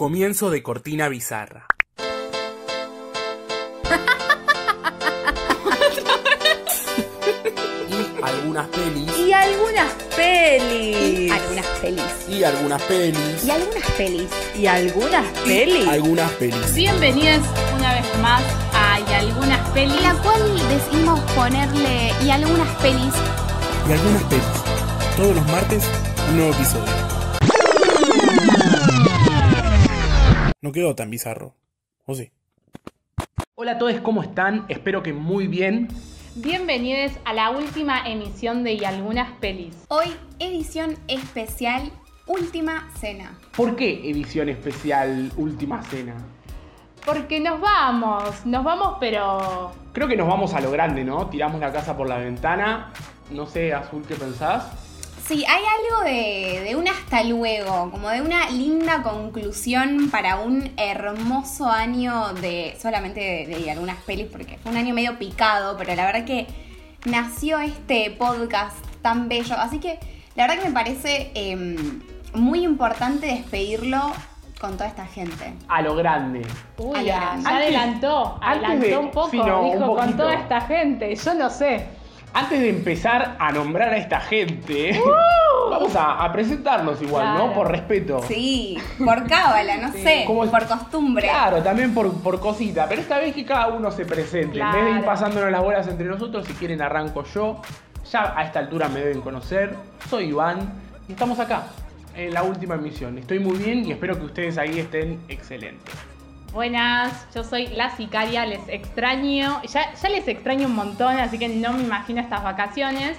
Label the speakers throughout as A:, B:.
A: Comienzo de cortina bizarra. y algunas pelis.
B: Y algunas pelis.
C: Algunas pelis.
A: Y algunas pelis.
C: Y algunas pelis.
B: Y algunas pelis.
A: Algunas pelis.
D: Bienvenidos una vez más a Y algunas pelis.
C: La cual decidimos ponerle y algunas pelis.
A: Y algunas pelis. Todos los martes, un nuevo episodio. No quedó tan bizarro. ¿O sí?
E: Hola a todos, ¿cómo están? Espero que muy bien.
D: Bienvenidos a la última emisión de Y algunas pelis.
C: Hoy, edición especial, última cena.
E: ¿Por qué edición especial Última Cena?
D: Porque nos vamos, nos vamos pero...
E: Creo que nos vamos a lo grande, ¿no? Tiramos la casa por la ventana. No sé, Azul, ¿qué pensás?
C: Sí, hay algo de, de un hasta luego, como de una linda conclusión para un hermoso año de solamente de, de algunas pelis, porque fue un año medio picado, pero la verdad que nació este podcast tan bello. Así que la verdad que me parece eh, muy importante despedirlo con toda esta gente.
E: A lo grande.
D: Uy, ya, ya adelantó, adelantó
E: de-
D: un poco,
E: un
D: dijo con toda esta gente, yo no sé.
E: Antes de empezar a nombrar a esta gente, vamos a, a presentarlos igual, ¿no? Por respeto.
C: Sí, por cábala, no sé,
E: Como
C: por costumbre.
E: Claro, también por, por cosita, pero esta vez que cada uno se presente. En vez de ir pasándonos las bolas entre nosotros, si quieren arranco yo. Ya a esta altura me deben conocer. Soy Iván y estamos acá, en la última emisión. Estoy muy bien y espero que ustedes ahí estén excelentes.
D: Buenas, yo soy la sicaria, les extraño, ya, ya les extraño un montón, así que no me imagino estas vacaciones.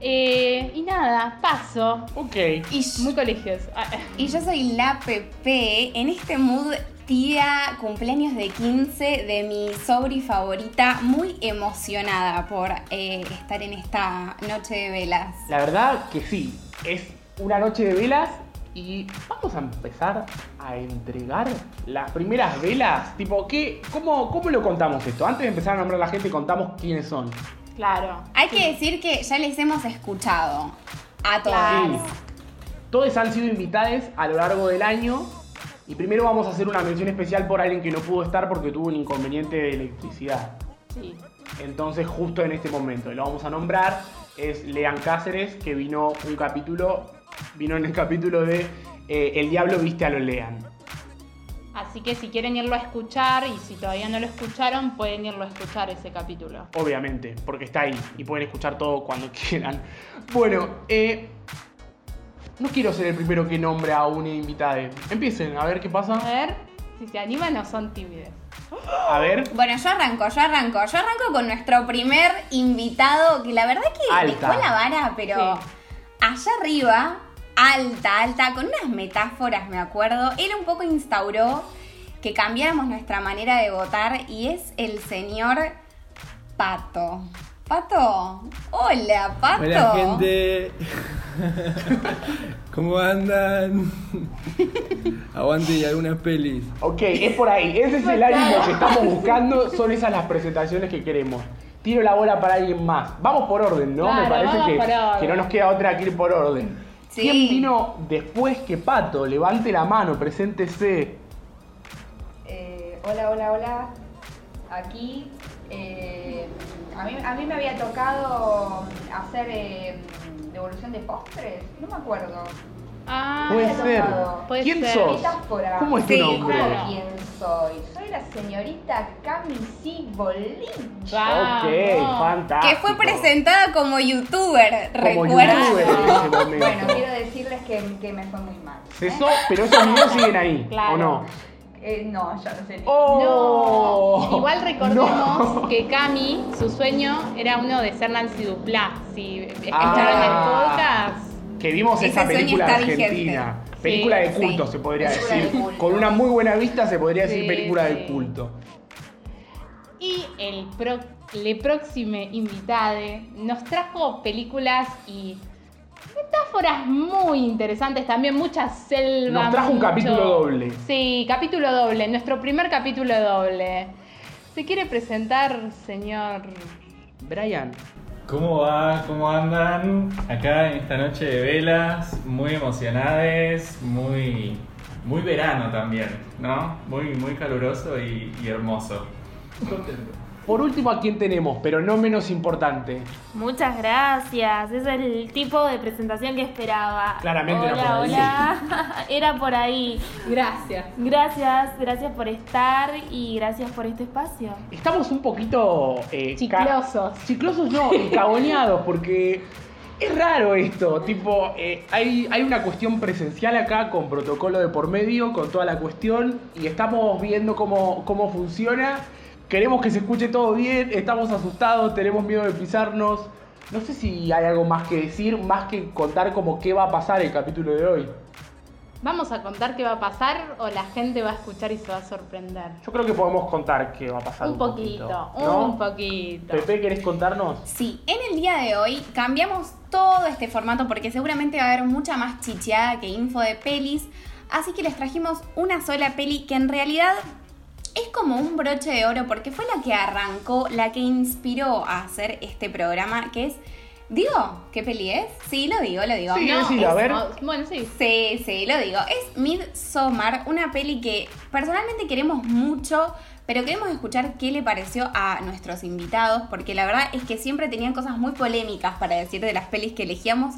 D: Eh, y nada, paso.
E: Ok.
C: Y,
D: Muy colegios. Ah,
C: y yo soy la Pepe, en este mood tía cumpleaños de 15 de mi sobri favorita, muy emocionada por eh, estar en esta noche de velas.
E: La verdad que sí, es una noche de velas y vamos a empezar a entregar las primeras velas. Tipo, ¿qué, cómo, ¿cómo lo contamos esto? Antes de empezar a nombrar a la gente, contamos quiénes son.
D: Claro.
C: Hay que decir que ya les hemos escuchado a todos.
E: Todos han sido invitados a lo largo del año. Y primero vamos a hacer una mención especial por alguien que no pudo estar porque tuvo un inconveniente de electricidad.
D: Sí.
E: Entonces, justo en este momento, lo vamos a nombrar, es Lean Cáceres, que vino un capítulo, vino en el capítulo de eh, El Diablo viste a lo Lean.
D: Así que si quieren irlo a escuchar y si todavía no lo escucharon, pueden irlo a escuchar ese capítulo.
E: Obviamente, porque está ahí y pueden escuchar todo cuando quieran. Bueno, eh, no quiero ser el primero que nombre a una invitada. Empiecen, a ver qué
D: A
E: pasa.
D: ver si se animan o son tímidos.
E: A ver.
C: Bueno, yo arranco, yo arranco. Yo arranco con nuestro primer invitado, que la verdad que
E: Alta.
C: dejó la vara, pero
D: Sí.
C: allá arriba, alta, alta, con unas metáforas, me acuerdo. Él un poco instauró que cambiáramos nuestra manera de votar y es el señor Pato. Pato, hola, Pato.
F: Hola gente, ¿cómo andan? Aguante y algunas pelis.
E: Ok, es por ahí. Ese es el ánimo que estamos buscando. Son esas las presentaciones que queremos. Tiro la bola para alguien más. Vamos por orden, ¿no? Me parece que, que no nos queda otra que ir por orden.
C: Sí.
E: ¿Quién vino después que Pato? Levante la mano, preséntese.
G: Eh, hola, hola, hola. Aquí. eh, a, mí, a mí me había tocado hacer eh, devolución de postres. No me acuerdo.
D: Ah,
E: Puede ser.
D: Puede
E: ¿Quién
D: ser.
E: sos?
G: Metáfora.
E: ¿Cómo es tu
C: Sí,
E: nombre?
D: claro.
G: ¿Quién soy? Soy la señorita Cami C. Bolín.
D: Vamos.
E: Ok, fantástico.
C: Que fue presentada como youtuber,
E: Como youtuber en ese momento.
G: Bueno, quiero decirles que, que me fue muy mal.
E: Cesó, pero esos videos siguen ahí,
D: Claro.
E: ¿o no?
G: Eh, no, ya no sé.
E: ¡Oh!
D: No. Igual recordemos
E: No.
D: que Cami, su sueño era uno de ser Nancy Duplá. Si escucharon
E: Ah.
D: el podcast.
E: Que vimos esa película argentina.
C: vigente.
E: Película de culto, se podría decir. Con una muy buena vista se podría decir película de culto.
D: Y el pro, le próximo invitade nos trajo películas y metáforas muy interesantes también, mucha selva.
E: Nos trajo un capítulo doble.
D: Sí, capítulo doble, nuestro primer capítulo doble. ¿Se quiere presentar, señor?
E: Brian.
F: ¿Cómo va? ¿Cómo andan? Acá en esta noche de velas, muy emocionadas, muy
H: muy verano también, ¿no? Muy, muy caluroso y, y hermoso. Contento.
E: Por último, ¿a quién tenemos? Pero no menos importante.
I: Muchas gracias. Es el tipo de presentación que esperaba.
E: Claramente
I: hola,
E: era por ahí.
I: Hola, era por ahí.
B: Gracias.
I: Gracias, gracias por estar y gracias por este espacio.
E: Estamos un poquito... eh,
D: Chiclosos.
E: Chiclosos no, cagoneados, porque es raro esto. Tipo, eh, hay, hay una cuestión presencial acá con protocolo de por medio, con toda la cuestión, y estamos viendo cómo, cómo funciona. Queremos que se escuche todo bien, estamos asustados, tenemos miedo de pisarnos. No sé si hay algo más que decir, más que contar como qué va a pasar el capítulo de hoy.
D: ¿Vamos a contar qué va a pasar o la gente va a escuchar y se va a sorprender?
E: Yo creo que podemos contar qué va a pasar.
D: Un poquito,
E: ¿no?
D: un poquito.
E: Pepe, ¿querés contarnos?
C: Sí, en el día de hoy cambiamos todo este formato porque seguramente va a haber mucha más chicheada que info de pelis. Así que les trajimos una sola peli que en realidad es como un broche de oro porque fue la que arrancó, la que inspiró a hacer este programa, que es... ¿Digo qué peli es? Sí, lo digo, lo digo.
E: Sí,
C: No,
E: a ver.
D: Bueno, sí.
C: Sí, sí, lo digo. Es Midsommar, una peli que personalmente queremos mucho, pero queremos escuchar qué le pareció a nuestros invitados, porque la verdad es que siempre tenían cosas muy polémicas para decir de las pelis que elegíamos.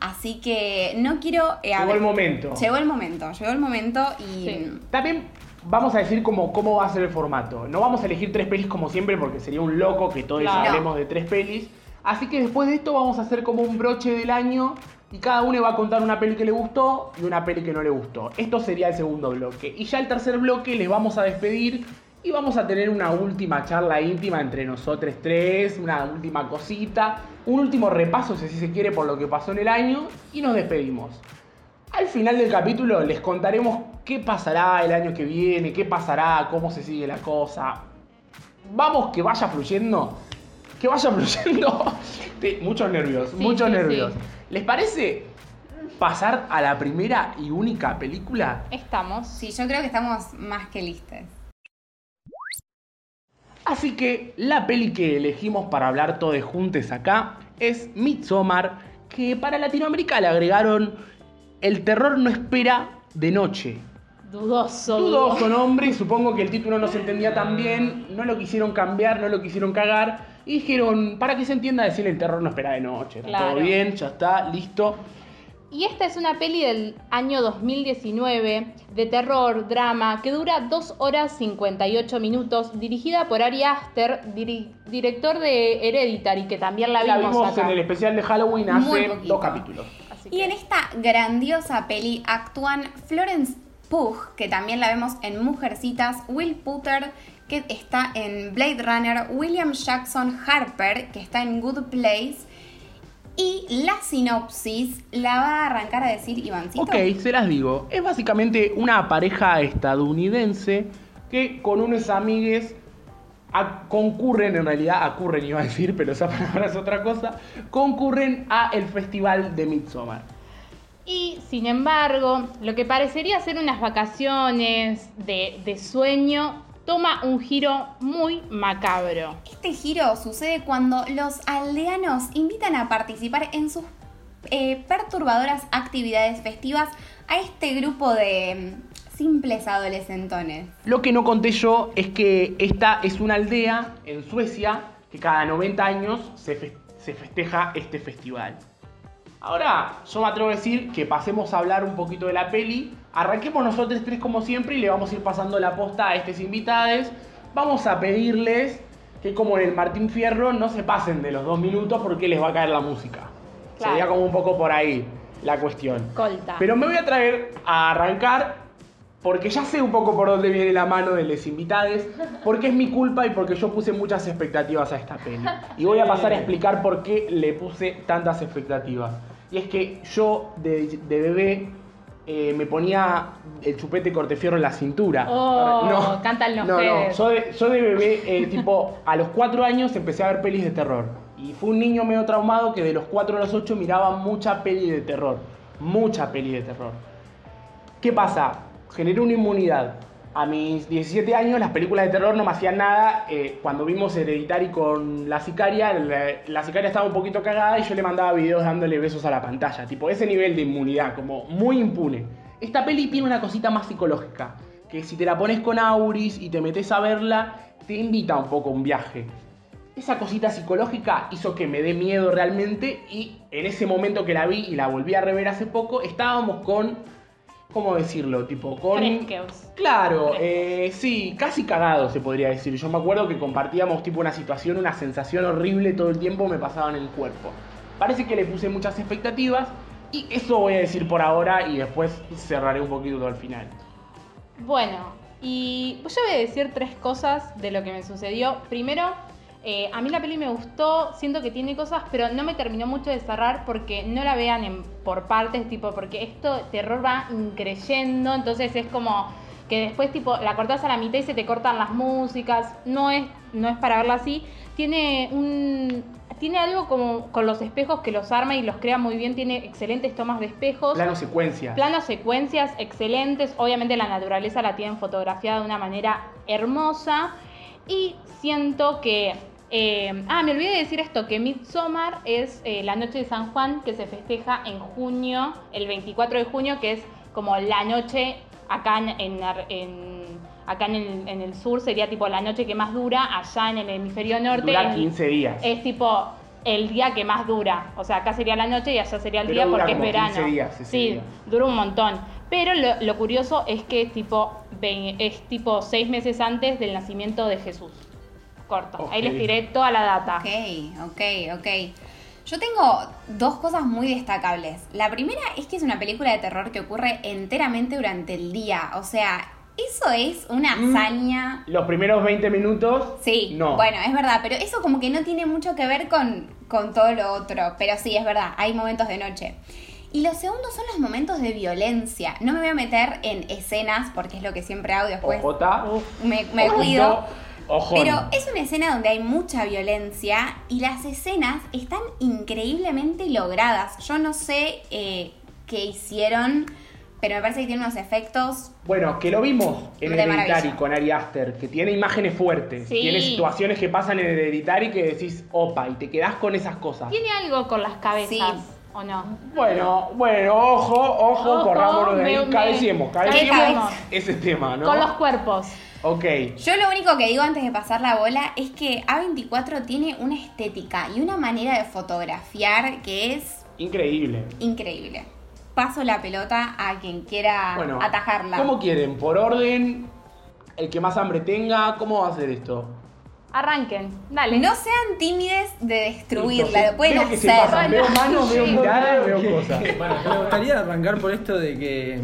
C: Así que no quiero... eh,
E: Llegó el momento.
C: Llegó el momento, llegó el momento y...
D: Sí.
E: También vamos a decir cómo, cómo va a ser el formato. No vamos a elegir tres pelis como siempre porque sería un loco que todos
D: Claro.
E: hablemos de tres pelis. Así que después de esto vamos a hacer como un broche del año y cada uno va a contar una peli que le gustó y una peli que no le gustó. Esto sería el segundo bloque. Y ya el tercer bloque les vamos a despedir y vamos a tener una última charla íntima entre nosotros tres, una última cosita, un último repaso si así se quiere por lo que pasó en el año y nos despedimos. Al final del capítulo les contaremos qué pasará el año que viene, qué pasará, cómo se sigue la cosa. Vamos que vaya fluyendo. Que vaya fluyendo. Muchos nervios,
D: Sí,
E: muchos
D: sí,
E: nervios.
D: sí.
E: ¿Les parece pasar a la primera y única película?
D: Estamos.
C: Sí, yo creo que estamos más que listos.
E: Así que la peli que elegimos para hablar todos juntos acá es Midsommar, que para Latinoamérica le agregaron El terror no espera de noche.
D: Dudoso.
E: Dudoso nombre, supongo que el título no se entendía tan bien, no lo quisieron cambiar, no lo quisieron cagar, y dijeron, para que se entienda, decir el terror no espera de noche. Está
D: Claro.
E: Todo bien, ya está, listo.
D: Y esta es una peli del año 2019 de terror, drama, que dura 2 horas 58 minutos, dirigida por Ari Aster, director de Hereditary, que también la
E: La
D: vimos,
E: vimos
D: acá.
E: en el especial de Halloween hace dos capítulos.
D: Así
C: Y
D: que-
C: en esta grandiosa peli actúan Florence Pugh, que también la vemos en Mujercitas, Will Potter, que está en Blade Runner, William Jackson Harper, que está en Good Place, y la sinopsis la va a arrancar a decir Ivancito.
E: Ok, se las digo. Es básicamente una pareja estadounidense que con unos amigues a- concurren, en realidad acurren iba a decir, pero esa palabra es otra cosa, concurren a el festival de Midsommar.
D: Y sin embargo, lo que parecería ser unas vacaciones de, de sueño toma un giro muy macabro.
C: Este giro sucede cuando los aldeanos invitan a participar en sus eh, perturbadoras actividades festivas a este grupo de simples adolescentones.
E: Lo que no conté yo es que esta es una aldea en Suecia que cada 90 años se, fe- se festeja este festival. Ahora, yo me atrevo a decir que pasemos a hablar un poquito de la peli. Arranquemos nosotros tres como siempre y le vamos a ir pasando la posta a estos invitados. Vamos a pedirles que como en el Martín Fierro no se pasen de los dos minutos porque les va a caer la música.
D: Claro.
E: Sería como un poco por ahí la cuestión.
D: Colta.
E: Pero me voy a traer a arrancar porque ya sé un poco por dónde viene la mano de los invitados, porque es mi culpa y porque yo puse muchas expectativas a esta peli. Y voy a pasar a explicar por qué le puse tantas expectativas. Y es que yo de, de bebé eh, me ponía el chupete cortefierro en la cintura.
D: Oh, cantan los
E: No, no,
D: pedes.
E: yo de, yo de bebé, eh, tipo, a los cuatro años empecé a ver pelis de terror. Y fue un niño medio traumado que de los 4 a los 8 miraba mucha peli de terror. Mucha peli de terror. ¿Qué pasa? Generé una inmunidad. A mis 17 años las películas de terror no me hacían nada. Eh, cuando vimos Hereditary con La Sicaria, la, la Sicaria estaba un poquito cagada y yo le mandaba videos dándole besos a la pantalla. Tipo, ese nivel de inmunidad, como muy impune. Esta peli tiene una cosita más psicológica, que si te la pones con Auris y te metes a verla, te invita un poco a un viaje. Esa cosita psicológica hizo que me dé miedo realmente y en ese momento que la vi y la volví a rever hace poco, estábamos con, ¿cómo decirlo? Tipo, con... Claro, eh, sí, casi cagado se podría decir. Yo me acuerdo que compartíamos tipo una situación, una sensación horrible todo el tiempo me pasaba en el cuerpo. Parece que le puse muchas expectativas y eso voy a decir por ahora y después cerraré un poquito al final.
D: Bueno, y yo voy a decir tres cosas de lo que me sucedió. Primero, eh, a mí la peli me gustó, siento que tiene cosas, pero no me terminó mucho de cerrar porque no la vean en, por partes, tipo, porque esto, terror va increyendo, entonces es como que después tipo la cortás a la mitad y se te cortan las músicas, no es, no es para verla así. Tiene un, tiene algo como con los espejos que los arma y los crea muy bien, tiene excelentes tomas de espejos.
E: Plano secuencia.
D: Planos secuencias excelentes, obviamente la naturaleza la tienen fotografiada de una manera hermosa y siento que... eh, ah, me olvidé de decir esto, que Midsommar es eh, la noche de San Juan que se festeja en junio, el 24 de junio, que es como la noche acá en, en Ar- en- acá en el, en el sur, sería tipo la noche que más dura, allá en el hemisferio norte.
E: Dura
D: en-
E: 15 días.
D: es tipo el día que más dura. O sea, acá sería la noche y allá sería el
E: Pero
D: día
E: dura
D: porque es verano.
E: 15 días
D: sí,
E: día.
D: dura un montón. Pero lo, lo curioso es que es tipo, es tipo seis meses antes del nacimiento de Jesús. Corto. Ahí
E: Ok.
D: les tiré toda la data.
C: Ok, ok, ok. Yo tengo dos cosas muy destacables. La primera es que es una película de terror que ocurre enteramente durante el día. O sea, eso es una
E: Mm.
C: hazaña.
E: Los primeros 20 minutos,
C: Sí,
E: no.
C: bueno, es verdad, pero eso como que no tiene mucho que ver con, con todo lo otro. Pero sí, es verdad, hay momentos de noche. Y lo segundo son los momentos de violencia. No me voy a meter en escenas porque es lo que siempre hago después
E: Ojota.
C: me, me
E: Ojito,
C: cuido.
E: Ojón.
C: Pero es una escena donde hay mucha violencia y las escenas están increíblemente logradas. Yo no sé eh, qué hicieron, pero me parece que tiene unos efectos.
E: Bueno, que lo vimos en Hereditary con Ari Aster, que tiene imágenes fuertes,
D: Sí.
E: tiene situaciones que pasan en Hereditary que decís, opa, y te quedás con esas cosas.
D: Tiene algo con las cabezas,
C: Sí.
D: ¿O no?
E: Bueno, bueno, ojo, ojo,
D: Ojo,
E: corrámonos de ahí,
D: me-
E: cabeciemos, cabeciemos
D: cabecemos.
E: ese tema, ¿no?
D: Con los cuerpos.
E: Ok,
C: Yo lo único que digo antes de pasar la bola es que A24 tiene una estética y una manera de fotografiar que es
E: increíble.
C: increíble. Paso la pelota a quien quiera
E: Bueno,
C: atajarla.
E: ¿cómo quieren? ¿Por orden? ¿El que más hambre tenga? ¿Cómo va a ser esto?
D: Arranquen, dale.
C: No sean tímides de destruirla, lo pueden hacer.
E: veo manos, veo miradas, veo cosas.
F: Bueno, me gustaría arrancar por esto de que,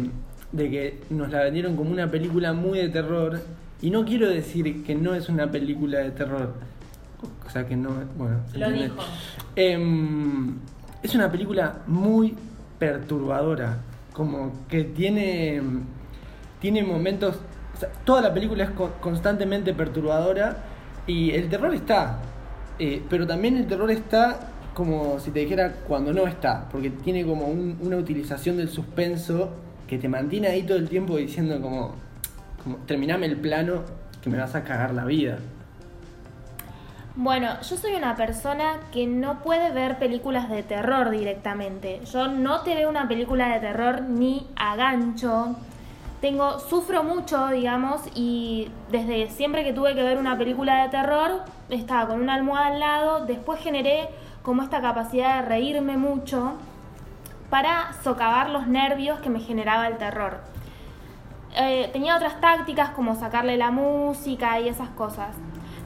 F: de que nos la vendieron como una película muy de terror. Y no quiero decir que no es una película de terror. O sea, que no. Bueno, ¿se
I: Lo dijo.
F: Em, es una película muy perturbadora. Como que tiene. Tiene momentos. o sea, toda la película es co- constantemente perturbadora. Y el terror está. eh, pero también el terror está como si te dijera cuando no está. Porque tiene como un- una utilización del suspenso que te mantiene ahí todo el tiempo diciendo como. como terminame el plano que me vas a cagar la vida.
I: Bueno, yo soy una persona que no puede ver películas de terror directamente. Yo no te veo una película de terror ni a gancho. Tengo, sufro mucho, digamos, y desde siempre que tuve que ver una película de terror, estaba con una almohada al lado, después generé como esta capacidad de reírme mucho para socavar los nervios que me generaba el terror. Eh, tenía otras tácticas como sacarle la música y esas cosas.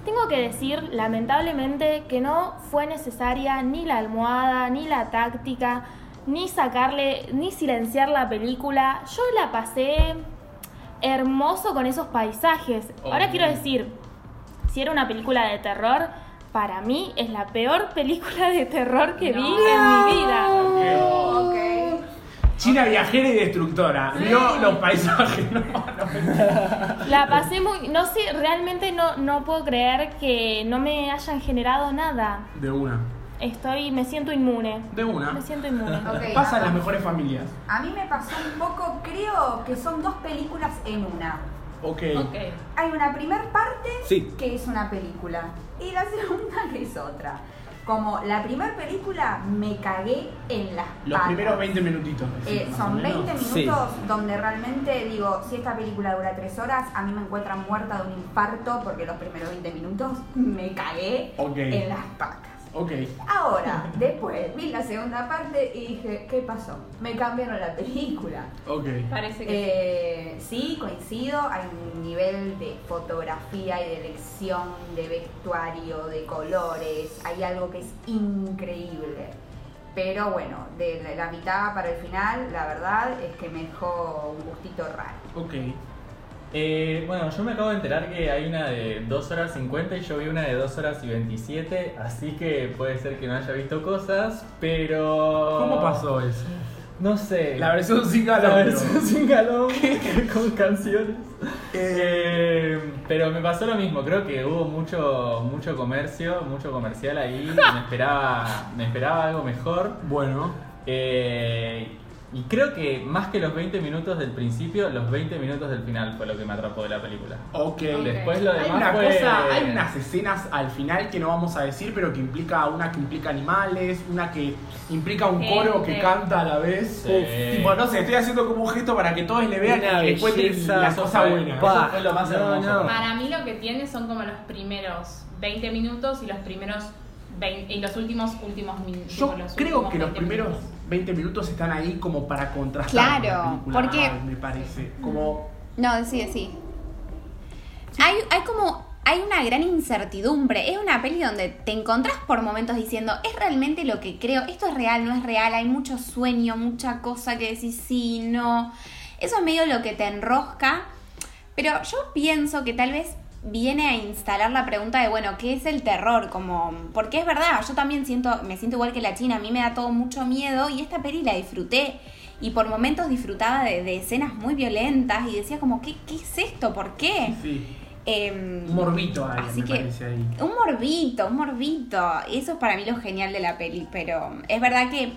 I: Tengo que decir, lamentablemente, que no fue necesaria ni la almohada, ni la táctica, ni sacarle, ni silenciar la película. Yo la pasé hermoso con esos paisajes. Ahora quiero decir, si era una película de terror, para mí es la peor película de terror que vi en mi vida.
A: China viajera y destructora. Vio los paisajes. No, no.
I: La pasé muy, no sé, realmente no, no puedo creer que no me hayan generado nada.
A: De una.
I: Estoy, me siento inmune.
A: De una.
I: Me siento inmune.
G: Ok,
A: Pasa en
G: a-
A: las mejores familias.
G: A mí me pasó un poco, creo que son dos películas en una.
A: Ok.
G: Hay una primer parte
F: Sí.
G: que es una película y la segunda que es otra. Como la primera película me cagué en las
A: Los
G: patas.
A: primeros 20 minutitos.
G: Eh, son
A: menos.
G: 20
F: Sí.
G: minutos donde realmente digo, si esta película dura 3 horas, a mí me encuentran muerta de un infarto porque los primeros 20 minutos me cagué
A: Ok.
G: en las patas.
A: Ok.
G: Ahora, después vi la segunda parte y dije, ¿qué pasó? Me cambiaron la película.
A: Ok.
D: Parece que
G: Eh, sí, coincido, hay un nivel de fotografía y de elección de vestuario, de colores, hay algo que es increíble. Pero bueno, de la- la mitad para el final, la verdad es que me dejó un gustito raro.
A: Ok.
H: Eh, bueno, yo me acabo de enterar que hay una de 2 horas 50 y yo vi una de 2 horas y 27, así que puede ser que no haya visto cosas, pero...
A: ¿Cómo pasó eso?
H: No sé.
A: La versión sin
H: La
A: galón.
H: versión sin galón con canciones. Eh, pero me pasó lo mismo, creo que hubo mucho, mucho comercio, mucho comercial ahí, me esperaba, me esperaba algo mejor.
A: Bueno.
H: Eh, y creo que más que los 20 minutos del principio, los 20 minutos del final fue lo que me atrapó de la película.
A: Ok.
H: Después lo
A: Hay
H: demás
A: una
H: fue...
A: cosa, hay unas escenas al final que no vamos a decir, pero que implica una que implica animales, una que implica un coro que canta a la vez.
H: Sí.
A: Uf, tipo, no sé, estoy haciendo como un gesto para que todos le vean
F: Una
A: y encuentren
F: belleza.
A: la cosa buena.
F: Pa.
H: Eso fue lo más
F: No,
H: hermoso.
F: no.
D: Para mí lo que tiene son como los primeros 20 minutos y los primeros 20, y los últimos últimos minutos.
A: Yo creo que los primeros 20 minutos están ahí como para contrastar
C: Claro,
A: la película,
C: porque-
A: me parece. Como
C: No, sí, sí. Hay, hay como. Hay una gran incertidumbre. Es una peli donde te encontrás por momentos diciendo, ¿es realmente lo que creo? ¿Esto es real? ¿No es real? Hay mucho sueño, mucha cosa que decís sí, no. Eso es medio lo que te enrosca. Pero yo pienso que tal vez viene a instalar la pregunta de, bueno, ¿qué es el terror? Como, porque es verdad, yo también siento, me siento igual que la China, a mí me da todo mucho miedo y esta peli la disfruté. Y por momentos disfrutaba de, de escenas muy violentas y decía como, ¿qué, qué es esto? ¿Por qué?
A: sí,
C: Em,
A: un morbito ahí,
C: Así
A: me
C: que-
A: ahí.
C: un morbito, un morbito. Eso es para mí lo genial de la peli, pero es verdad que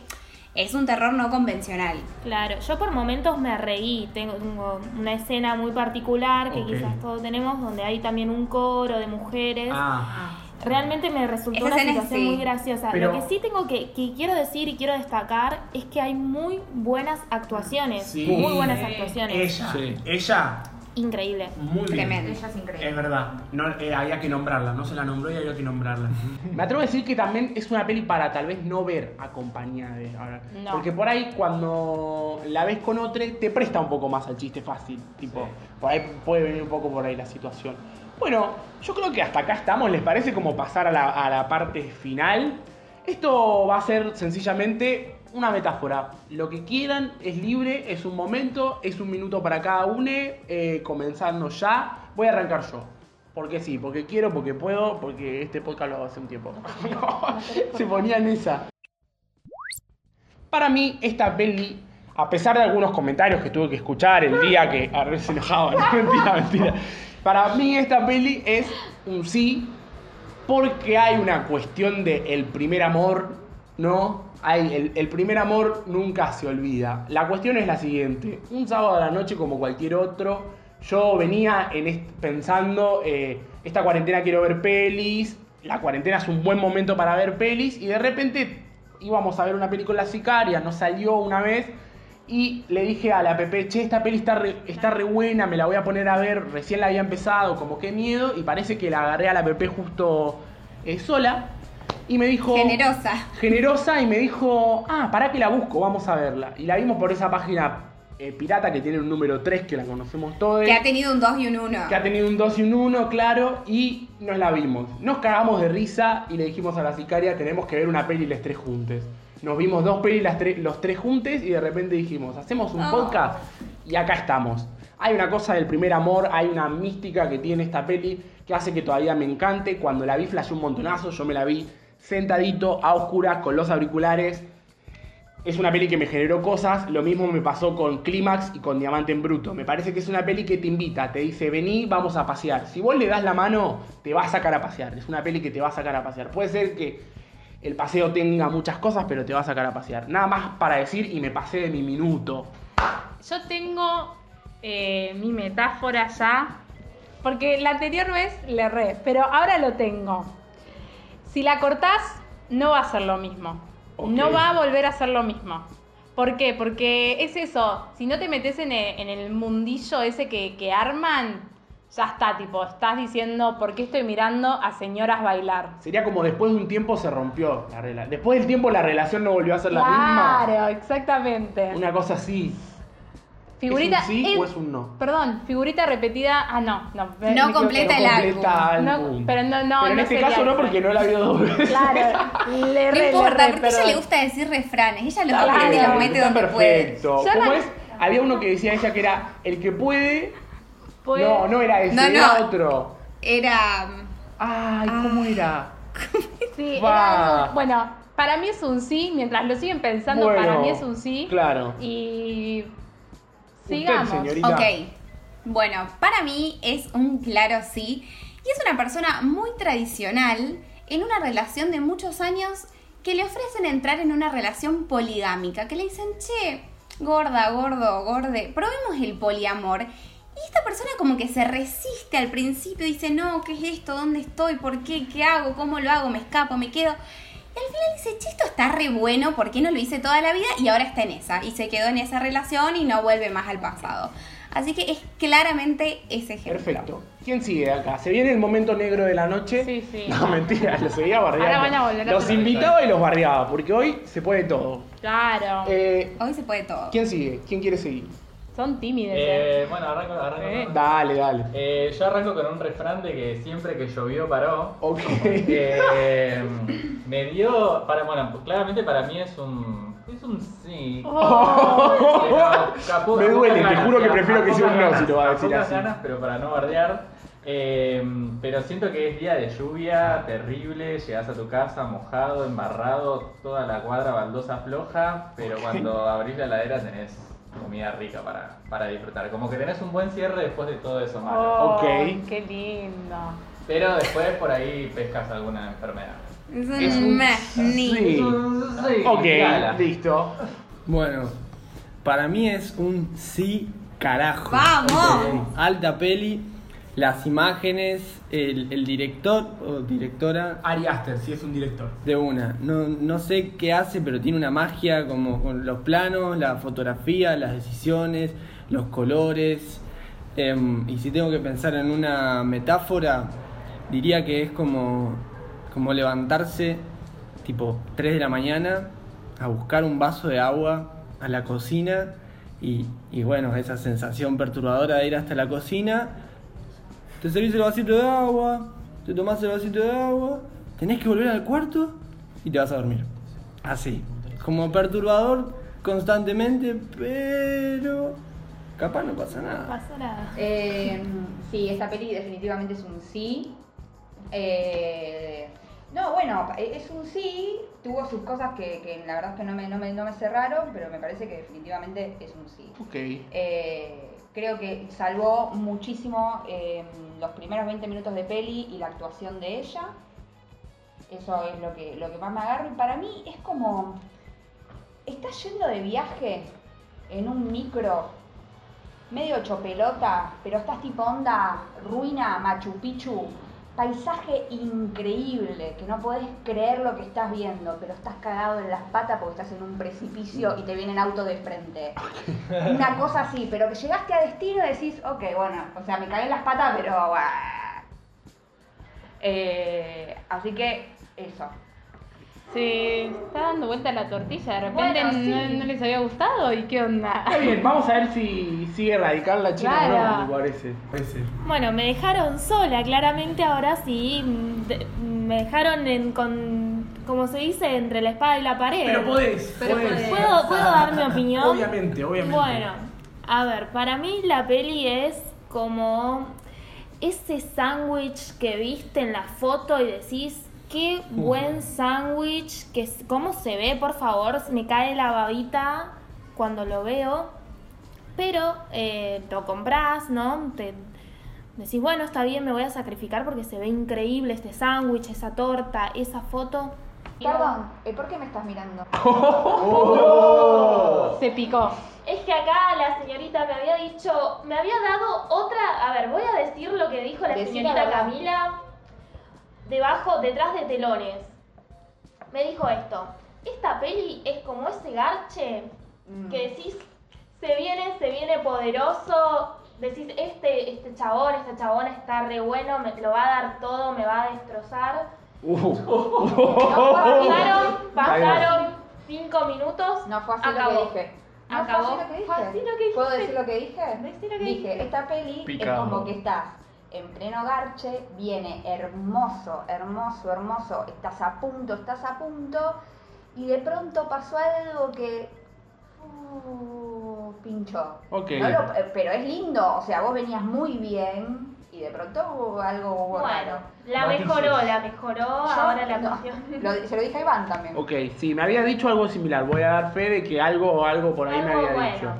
C: es un terror no convencional.
I: Claro, yo por momentos me reí. Tengo, tengo una escena muy particular que quizás todos tenemos, donde hay también un coro de mujeres.
A: Ah,
I: Realmente me resultó
C: Esa
I: una situación
C: sí.
I: muy graciosa.
A: Pero-
I: Lo que sí tengo que, que quiero decir y quiero destacar es que hay muy buenas actuaciones.
A: Sí.
I: Muy buenas actuaciones.
A: ella,
F: Sí.
A: ella,
I: Increíble.
A: muy bien.
C: Tremendo.
G: Ella es increíble.
A: Es verdad, no, eh, había que nombrarla, no se la nombró y había que nombrarla.
E: Me atrevo a decir que también es una peli para tal vez no ver acompañada de. ahora,
D: No.
E: Porque por ahí cuando la ves con otro te presta un poco más al chiste fácil. Tipo, por ahí puede venir un poco por ahí la situación. Bueno, yo creo que hasta acá estamos. ¿Les parece como pasar a la, a la parte final? Esto va a ser sencillamente una metáfora. Lo que quieran es libre, es un momento, es un minuto para cada uno. eh, comenzando ya. Voy a arrancar yo. Porque sí, porque quiero, porque puedo, porque este podcast lo hago hace un tiempo. Se ponía en esa. Para mí, esta peli, a pesar de algunos comentarios que tuve que escuchar el día que a ver se mentira, mentira. Para mí esta peli es un sí, porque hay una cuestión de el primer amor, ¿no? El, primer amor nunca se olvida. La cuestión es la siguiente. Un sábado a la noche como cualquier otro, yo venía pensando, eh, esta cuarentena quiero ver pelis, la cuarentena es un buen momento para ver pelis, y de repente íbamos a ver una película sicaria, no salió una vez, y le dije a la Pepe, che, esta peli está re, está re buena, me la voy a poner a ver, recién la había empezado, como qué miedo, y parece que la agarré a la Pepe justo eh, sola, y me dijo...
C: Generosa.
E: Generosa, y me dijo, ah, para que la busco, vamos a verla. Y la vimos por esa página eh, pirata que tiene un número 3, que la conocemos todos.
C: Que ha tenido un 2 y un 1.
E: que ha tenido un 2 y un 1, claro, y nos la vimos. Nos cagamos de risa y le dijimos a la sicaria, tenemos que ver una peli las tres juntes. Nos vimos dos pelis las tre- los tres juntes y de repente dijimos, hacemos un
C: Oh.
E: podcast y acá estamos. Hay una cosa del primer amor, hay una mística que tiene esta peli que hace que todavía me encante. Cuando la vi flashé un montonazo, yo me la vi sentadito, a oscuras, con los auriculares. Es una peli que me generó cosas, lo mismo me pasó con Clímax y con Diamante en Bruto. Me parece que es una peli que te invita, te dice, vení, vamos a pasear. Si vos le das la mano, te va a sacar a pasear. Es una peli que te va a sacar a pasear. Puede ser que el paseo tenga muchas cosas, pero te va a sacar a pasear. Nada más para decir y me pasé de mi minuto.
D: Yo tengo eh, mi metáfora ya, porque la anterior vez le erré, pero ahora lo tengo. Si la cortás, no va a ser lo mismo. No va a volver a ser lo mismo. ¿Por qué? Porque es eso, si no te metes en el, en el mundillo ese que, que arman, ya está, tipo, estás diciendo, ¿por qué estoy mirando a señoras bailar?
E: Sería como después de un tiempo se rompió la relación. Después del tiempo la relación no volvió a ser la misma.
D: Claro, exactamente.
E: Una cosa así.
D: Figurita.
E: ¿Es un sí
D: eh,
E: o es un no?
D: Perdón, figurita repetida. Ah, no, no.
C: No completa el
E: completa
C: álbum.
E: álbum.
D: No, pero no, no.
E: Pero en
D: no
E: este caso no, porque no la vio dos veces.
D: Claro, le
C: No
D: re, le
C: importa,
D: re,
C: porque a ella le gusta decir refranes. Ella los
E: Está
C: aprende y los mete donde puede.
E: perfecto.
D: Ya
E: ¿Cómo
D: la-
E: es? Había uno que decía ella que era el que puede.
D: Puede-
E: No, no era ese,
C: No,
E: era
C: no.
E: otro.
C: Era.
E: Ay, ¿cómo era?
D: Sí, era algo- bueno, para mí es un sí, mientras lo siguen pensando,
E: Bueno,
D: para mí es un sí.
E: Claro.
D: Y
E: Usted,
D: sigamos.
E: señorita.
C: Ok. Bueno, para mí es un claro sí. Y es una persona muy tradicional en una relación de muchos años que le ofrecen entrar en una relación poligámica. Que le dicen, che, gorda, gordo, gorde, probemos el poliamor. Y esta persona como que se resiste al principio, dice, no, ¿qué es esto? ¿Dónde estoy? ¿Por qué? ¿Qué hago? ¿Cómo lo hago? ¿Me escapo? ¿Me quedo? Y al final dice, che, esto está re bueno, ¿por qué no lo hice toda la vida? Y ahora está en esa. Y se quedó en esa relación y no vuelve más al pasado. Así que es claramente ese ejemplo.
E: Perfecto. ¿Quién sigue acá? Se viene el momento negro de la noche.
D: Sí, sí.
E: No, mentira, los seguía barriando.
D: Ahora van a volver a
E: los invitaba y los barriaba, porque hoy se puede todo.
D: Claro.
E: Eh,
C: Hoy se puede todo.
E: ¿Quién sigue? ¿Quién quiere seguir?
D: Son tímidos.
H: Eh, bueno, arranco, arranco. ¿no?
E: Dale, dale.
H: Eh, yo arranco con un refrán de que siempre que llovió paró.
E: Ok.
H: Eh, me dio, para, bueno, claramente para mí es un, es un sí.
D: Oh.
H: Pero
E: Me duele, te juro que prefiero que sea un no
H: ganas,
E: si lo va a decir así.
H: ganas, pero para no bardear. Eh, pero siento que es día de lluvia terrible, llegas a tu casa mojado, embarrado, toda la cuadra baldosa floja, pero cuando abrís la heladera tenés comida rica para, para disfrutar. Como que tenés un buen cierre después de todo eso malo.
D: Oh,
E: Ok.
D: Qué lindo.
H: Pero después por ahí pescas alguna enfermedad.
C: Es un,
E: Es un sí.
H: Sí,
E: Ok,
H: gala.
E: listo.
F: Bueno, para mí es un sí carajo.
C: ¡Vamos!
F: Alta peli, las imágenes, el, el director o directora
A: Ari Aster, si es un director.
F: de una. No, no sé qué hace, pero tiene una magia como con los planos, la fotografía, las decisiones, los colores. Em, y si tengo que pensar en una metáfora, diría que es como, como levantarse tipo 3 de la mañana a buscar un vaso de agua a la cocina y, y bueno, esa sensación perturbadora de ir hasta la cocina, te servís el vasito de agua, te tomás el vasito de agua, tenés que volver al cuarto y te vas a dormir. Así, como perturbador constantemente, pero capaz no pasa
I: No
F: nada.
I: pasa nada.
G: Eh, sí, esta peli definitivamente es un sí. Eh, no, bueno, es un sí. Tuvo sus cosas que, que la verdad es que no me, no, me, no me cerraron, pero me parece que definitivamente es un sí.
E: Ok.
G: Eh, creo que salvó muchísimo eh, los primeros 20 minutos de peli y la actuación de ella. Eso es lo que, lo que más me agarro. Y para mí es como. Estás yendo de viaje en un micro, medio hecho pelota, pero estás tipo onda ruina, Machu Picchu. Paisaje increíble, que no podés creer lo que estás viendo, pero estás cagado en las patas porque estás en un precipicio y te viene el auto de frente. Una cosa así, pero que llegaste a destino y decís, ok, bueno, o sea, me cagué en las patas, pero... Eh, así que eso.
D: Se está dando vuelta la tortilla, de repente
G: Bueno, sí.
D: no, no les había gustado y qué onda.
E: Está bien, vamos a ver si sigue radical la chica
D: Claro.
E: no, me parece.
I: Bueno, me dejaron sola, claramente ahora sí. de- Me dejaron en, con, como se dice, entre la espada y la pared.
A: Pero podés,
C: Pero
A: podés.
C: podés.
I: ¿Puedo, ¿Puedo dar mi opinión?
A: Obviamente, obviamente.
I: Bueno, a ver, para mí la peli es como ese sándwich que viste en la foto y decís, qué buen sándwich, que cómo se ve, por favor, me cae la babita cuando lo veo. Pero eh, lo compras, ¿no? Te decís, bueno, está bien, me voy a sacrificar porque se ve increíble este sándwich, esa torta, esa foto.
G: Perdón, eh, ¿por qué me estás mirando?
D: Se picó.
I: Es que acá la señorita me había dicho, me había dado otra, a ver, voy a decir lo que dijo la señorita. Camila debajo, detrás de telones. me dijo esto. Esta peli es como ese garche
G: Mm.
I: que decís, se viene, se viene poderoso. Decís, este, este chabón, esta chabona está re bueno, me lo va a dar todo, me va a destrozar.
E: Uh.
I: No, pasaron, pasaron cinco minutos.
G: No fue así
I: acabó.
G: lo que dije. No
I: Acabó.
G: fue así lo que dije.
I: Fue así lo que
G: ¿Puedo decir lo que dije?
I: Decí lo que
G: dije, esta peli
E: Picado.
G: es como que estás en pleno garche, viene hermoso, hermoso, hermoso, estás a punto, estás a punto, y de pronto pasó algo que uh, pinchó.
E: Ok.
G: No lo- eh, pero es lindo, o sea, vos venías muy bien y de pronto hubo algo hubo
I: Bueno,
G: raro.
I: la
E: Matices.
I: mejoró, la mejoró,
G: Yo-
I: ahora la
G: no,
I: cuestión.
G: lo- se lo dije a Iván también.
E: Ok, sí, me había dicho algo similar. Voy a dar fe de que algo algo por ahí me había
I: bueno.
E: dicho.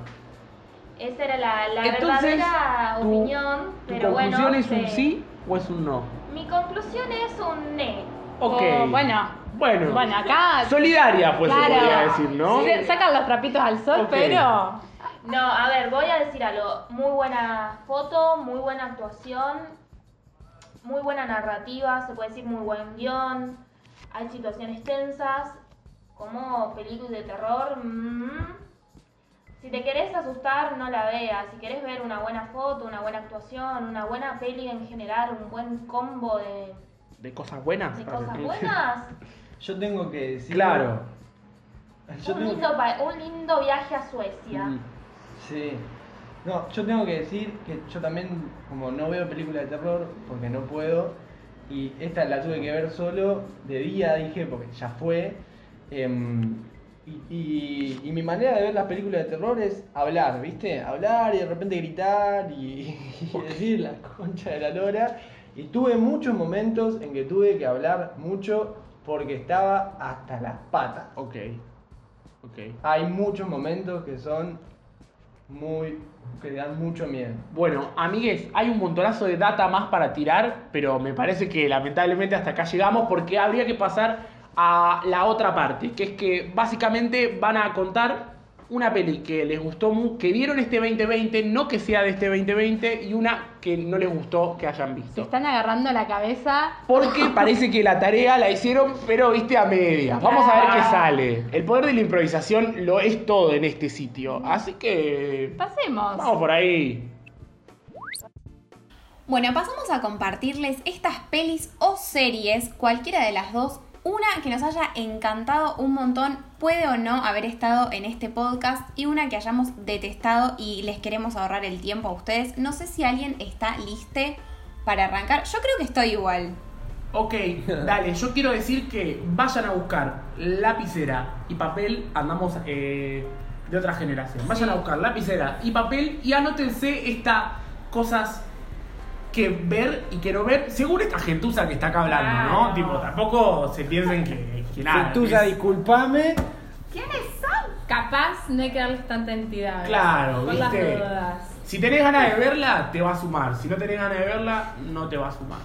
I: Esa era la, la
E: Entonces,
I: verdadera
E: tu-
I: opinión,
E: ¿Tu
I: pero bueno.
E: conclusión es un
I: se-
E: sí o es un no?
I: Mi conclusión es un ne.
E: Ok.
D: O, bueno,
E: Bueno.
D: bueno, acá
E: Solidaria, pues
D: Claro.
E: se podría decir, ¿no?
D: sacan los trapitos al sol, pero
I: No, a ver, voy a decir algo. Muy buena foto, muy buena actuación, muy buena narrativa, se puede decir muy buen guion. Hay situaciones tensas, como películas de terror. mm. Si te querés asustar, no la veas. Si querés ver una buena foto, una buena actuación, una buena peli en general, un buen combo de,
E: De cosas buenas.
I: de cosas buenas,
F: Yo tengo que decir.
E: Claro.
F: Yo
I: un
F: tengo-
I: lindo, pa- un lindo viaje a Suecia.
E: Mm.
F: Sí. No, yo tengo que decir que yo también, como no veo películas de terror, porque no puedo, y esta la tuve que ver solo de día, dije, porque ya fue. em, y, y- mi manera de ver las películas de terror es hablar, ¿viste? Hablar y de repente gritar y, y decir la concha de la lora. Y tuve muchos momentos en que tuve que hablar mucho porque estaba hasta las patas.
E: Ok. Ok.
F: Hay muchos momentos que son muy. que dan mucho miedo.
E: Bueno, amigues, hay un montonazo de data más para tirar, pero me parece que lamentablemente hasta acá llegamos porque habría que pasar a la otra parte, que es que básicamente van a contar una peli que les gustó, que vieron este 2020, no que sea de este 2020, y una que no les gustó que hayan
D: se
E: visto.
D: están agarrando la cabeza.
E: Porque parece que la tarea la hicieron, pero viste a medias. Vamos a ver qué sale. El poder de la improvisación lo es todo en este sitio. Así que.
D: Pasemos.
E: Vamos por ahí.
C: Bueno, pasamos a compartirles estas pelis o series, cualquiera de las dos. Una que nos haya encantado un montón, puede o no haber estado en este podcast, y una que hayamos detestado y les queremos ahorrar el tiempo a ustedes. No sé si alguien está listo para arrancar. Yo creo que estoy igual.
A: Ok, dale, yo quiero decir que vayan a buscar lapicera y papel, andamos eh, de otra generación. Vayan a buscar lapicera y papel y anótense estas cosas que ver y que no ver, según esta gentuza que está acá hablando, ¿no?
D: Claro.
A: Tipo, tampoco se piensen que, que nada.
F: Gentuza,
A: es-
F: disculpame.
D: ¿Quiénes son? Capaz no hay que darles tanta entidad.
A: Claro,
D: Por las
A: ¿viste?
D: dudas.
A: Si tenés ganas de verla, te va a sumar. Si no tenés ganas de verla, no te va a sumar.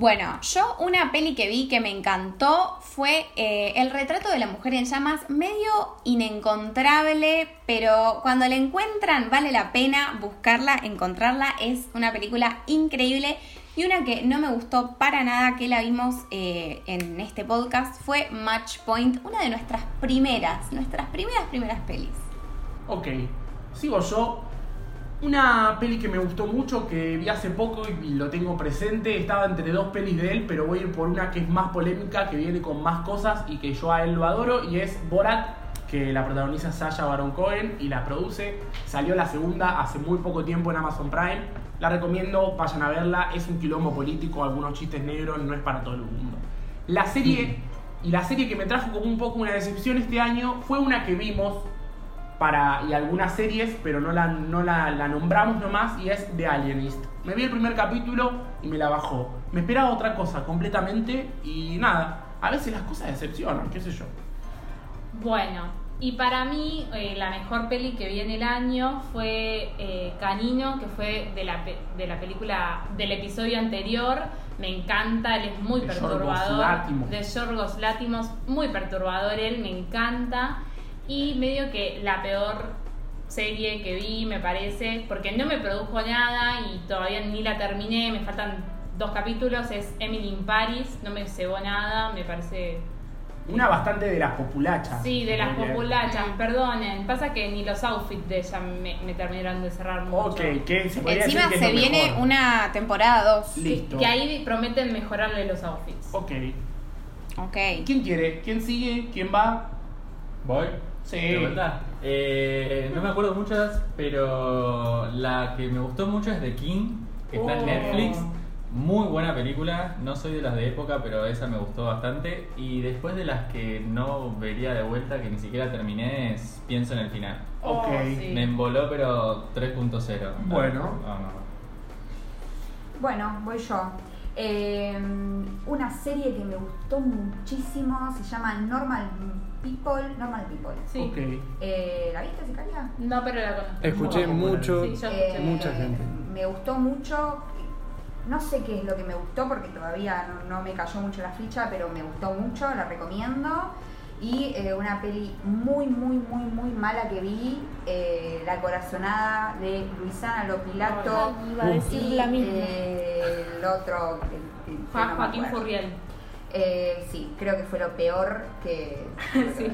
C: Bueno, yo una peli que vi que me encantó fue eh, El retrato de la mujer en llamas, medio inencontrable, pero cuando la encuentran vale la pena buscarla, encontrarla. Es una película increíble y una que no me gustó para nada que la vimos eh, en este podcast fue Match Point, una de nuestras primeras, nuestras primeras, primeras pelis.
A: Ok, sigo yo. Una peli que me gustó mucho, que vi hace poco y lo tengo presente, estaba entre dos pelis de él, pero voy a ir por una que es más polémica, que viene con más cosas y que yo a él lo adoro, y es Borat, que la protagoniza Sasha Baron Cohen y la produce. Salió la segunda hace muy poco tiempo en Amazon Prime. La recomiendo, vayan a verla, es un quilombo político, algunos chistes negros, no es para todo el mundo. La serie, y la serie que me trajo como un poco una decepción este año, fue una que vimos para y algunas series, pero no la, no la, la nombramos nomás, y es The Alienist. Me vi el primer capítulo y me la bajó. Me esperaba otra cosa completamente y nada. A veces las cosas decepcionan, qué sé yo.
D: Bueno, y para mí eh, la mejor peli que vi en el año fue eh, Canino, que fue de la, pe- de la película del episodio anterior. Me encanta, él es muy
A: De
D: perturbador.
A: Yorgos.
D: De Yorgos Látimos, muy perturbador él, me encanta. Y medio que la peor serie que vi, me parece, porque no me produjo nada y todavía ni la terminé, me faltan dos capítulos, es Emily in Paris, no me cebó nada, me parece
E: Una bastante de las populachas.
D: Sí, de las populachas, perdonen. Pasa que ni los outfits de ella me, me terminaron de cerrar mucho.
E: Ok, que se podría
C: Encima
E: decir que
C: se
E: es lo
C: viene
E: mejor.
C: una temporada 2.
E: Listo.
D: Que ahí prometen mejorarle los outfits.
E: Ok.
C: Ok.
E: ¿Quién quiere? ¿Quién sigue? ¿Quién va?
H: ¿Voy?
E: Sí.
H: Eh, no me acuerdo muchas, pero la que me gustó mucho es The King, que está en
D: Oh.
H: Netflix. Muy buena película, no soy de las de época, pero esa me gustó bastante. Y después de las que no vería de vuelta, que ni siquiera terminé, es Pienso en el final.
E: Ok.
D: Oh, sí.
H: Me emboló, pero 3.0.
E: Bueno.
H: No, no.
G: Bueno, voy yo. Eh, una serie que me gustó muchísimo se llama Normal People. Normal People.
D: Sí.
G: Eh, ¿La viste, Sicaria?
D: No, pero la conozco.
F: Escuché
E: No,
F: mucho.
D: Sí, yo escuché.
G: Eh,
F: mucha gente.
G: Me gustó mucho. No sé qué es lo que me gustó porque todavía no, no me cayó mucho la ficha, pero me gustó mucho, la recomiendo. Y eh, una peli muy, muy, muy, muy mala que vi, eh, La corazonada de Luisana Lopilato.
I: Iba a decir
G: y,
I: la misma.
G: eh, el otro. No me
D: Joaquín. Furriel.
G: Eh, sí, creo que fue lo peor que.
D: Sí.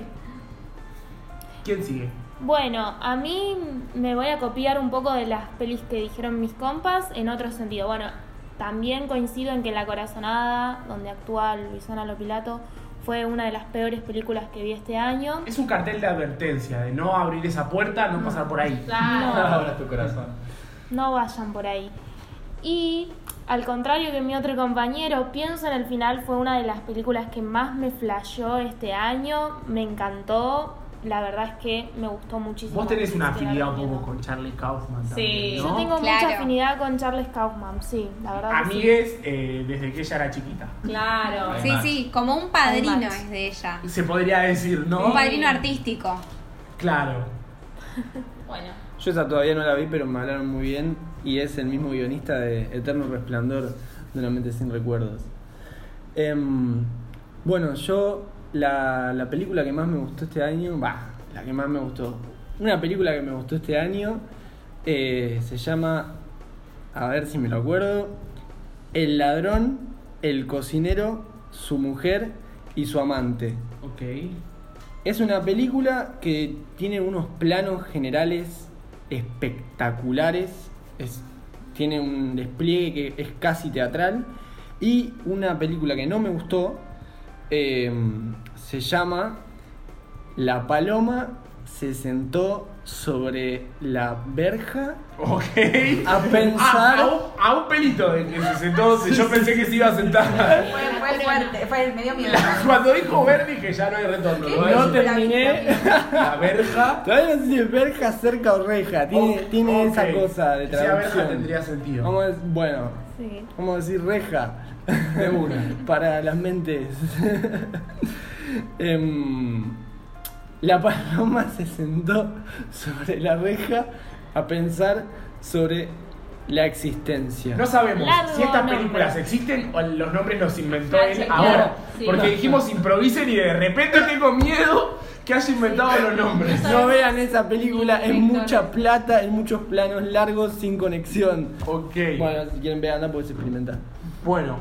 E: ¿Quién sigue?
I: Bueno, a mí me voy a copiar un poco de las pelis que dijeron mis compas en otro sentido. Bueno, también coincido en que La Corazonada, donde actúa Luisana Lopilato, fue una de las peores películas que vi este año.
E: Es un cartel de advertencia de no abrir esa puerta, no pasar por ahí.
D: Claro.
H: Abra tu corazón.
I: No vayan por ahí. Y al contrario que mi otro compañero, pienso en el final fue una de las películas que más me flasheó este año. Me encantó. La verdad es que me gustó muchísimo.
E: Vos tenés una afinidad un poco con Charlie Kaufman
D: Sí.
E: también,
I: Yo
E: ¿no?
I: tengo
C: Claro.
I: mucha afinidad con Charles Kaufman, sí, la verdad. que sí.
E: Amigues eh, desde que ella era chiquita.
D: Claro.
C: Sí, sí, como un padrino es de ella.
E: Se podría decir, ¿no?
C: Un padrino artístico.
E: Claro.
D: Bueno.
F: Yo esa todavía no la vi, pero me hablaron muy bien. Y es el mismo guionista de Eterno Resplandor de una mente sin recuerdos. Em, bueno, yo la, la película que más me gustó este año, va, la que más me gustó. Una película que me gustó este año eh, se llama, a ver si me lo acuerdo, El ladrón, el cocinero, su mujer y su amante.
E: Ok.
F: Es una película que tiene unos planos generales espectaculares. Es- tiene un despliegue que es casi teatral. Y una película que no me gustó eh, se llama La paloma se sentó sobre la verja
E: Ok.
F: A pensar-
E: A, a un, a un pelito de que se sentó. Yo pensé que se iba a sentar.
G: Fue, fue fuerte, fue, me dio miedo.
E: Cuando dijo Ver dije ya no hay retorno.
F: No terminé.
E: La verja.
F: Todavía no sé si es verja, cerca o reja. Tiene, tiene esa cosa de
E: Si
F: traducción.
E: verja tendría sentido.
F: Vamos a, dec- bueno,
I: Sí.
F: vamos a decir reja.
E: De una.
F: Para las mentes. Em, la paloma se sentó sobre la reja a pensar sobre la existencia.
E: No sabemos
I: Largo
E: si estas
I: nombre.
E: películas existen o los nombres los inventó
D: Ah,
E: él
D: sí,
E: ahora.
D: claro, sí.
E: Porque
D: No.
E: dijimos improvisen y de repente tengo miedo que haya inventado los nombres.
F: No vean esa película, es mucha plata, en muchos planos largos sin conexión.
E: Ok.
F: Bueno, si quieren verla, puedes experimentar.
E: Bueno,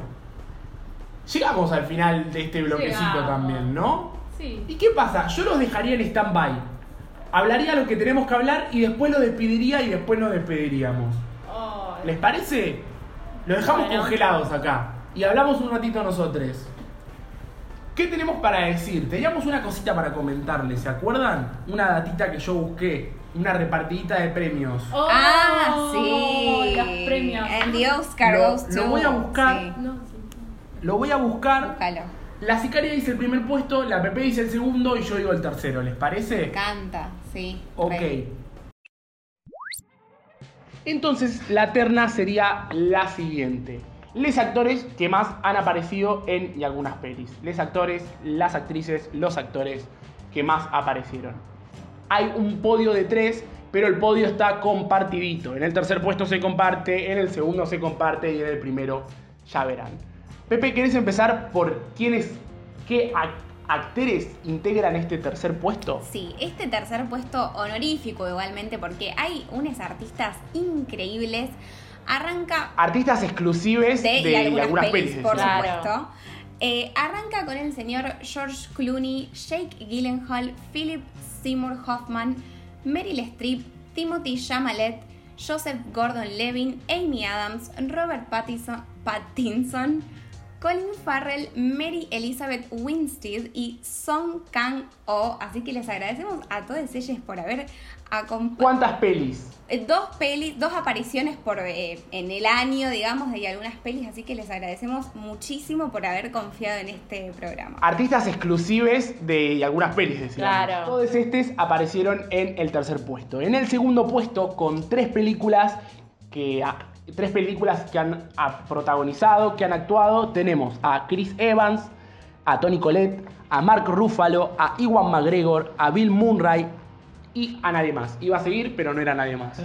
E: llegamos al final de este bloquecito
D: Llegamos.
E: también, ¿no?
D: Sí.
E: ¿Y qué pasa? Yo los dejaría en stand-by. Hablaría lo que tenemos que hablar y después lo despediría y después nos despediríamos. ¿Les parece? Los dejamos
I: Bueno.
E: congelados acá y hablamos un ratito nosotros. ¿Qué tenemos para decir? Teníamos una cosita para comentarles, ¿se acuerdan? Una datita que yo busqué, una repartidita de premios.
D: Oh,
C: ah, sí.
D: Los premios.
C: And the Oscar
E: Lo-
C: goes
E: lo voy a buscar.
C: Sí.
E: Lo voy a buscar.
C: búscalo.
E: La sicaria dice el primer puesto, la PP dice el segundo y yo digo el tercero, ¿les parece?
C: Canta, sí.
E: Ok. Entonces la terna sería la siguiente. Les actores que más han aparecido en y algunas pelis. Les actores, las actrices, los actores que más aparecieron. Hay un podio de tres, pero el podio está compartidito. En el tercer puesto se comparte, en el segundo se comparte y en el primero ya verán. Pepe, ¿querés empezar por quiénes, qué ac- actores integran este tercer puesto?
C: Sí, este tercer puesto honorífico igualmente porque hay unos artistas increíbles. Arranca
E: Artistas exclusives
C: de,
E: de,
C: algunas,
E: algunas
C: pelis,
E: pelis.
C: por.
D: Claro.
C: supuesto. Eh, arranca con el señor George Clooney, Jake Gyllenhaal, Philip Seymour Hoffman, Meryl Streep, Timothy Chalamet, Joseph Gordon-Levitt, Amy Adams, Robert Pattinson, Pattinson, Colin Farrell, Mary Elizabeth Winstead y Song Kang-ho. Así que les agradecemos a todos ellos por haber acompañado.
E: ¿Cuántas pelis?
C: Dos pelis, dos apariciones por eh, en el año, digamos, de algunas pelis, así que les agradecemos muchísimo por haber confiado en este programa.
E: Artistas exclusivos de algunas pelis, decíamos.
D: Claro.
E: Todos estos aparecieron en el tercer puesto. En el segundo puesto, con tres películas que ah, tres películas que han ah, protagonizado, que han actuado, tenemos a Chris Evans, a Tony Collette, a Mark Ruffalo, a Iwan McGregor, a Bill Murray y a nadie más. Iba a seguir, pero no era nadie más.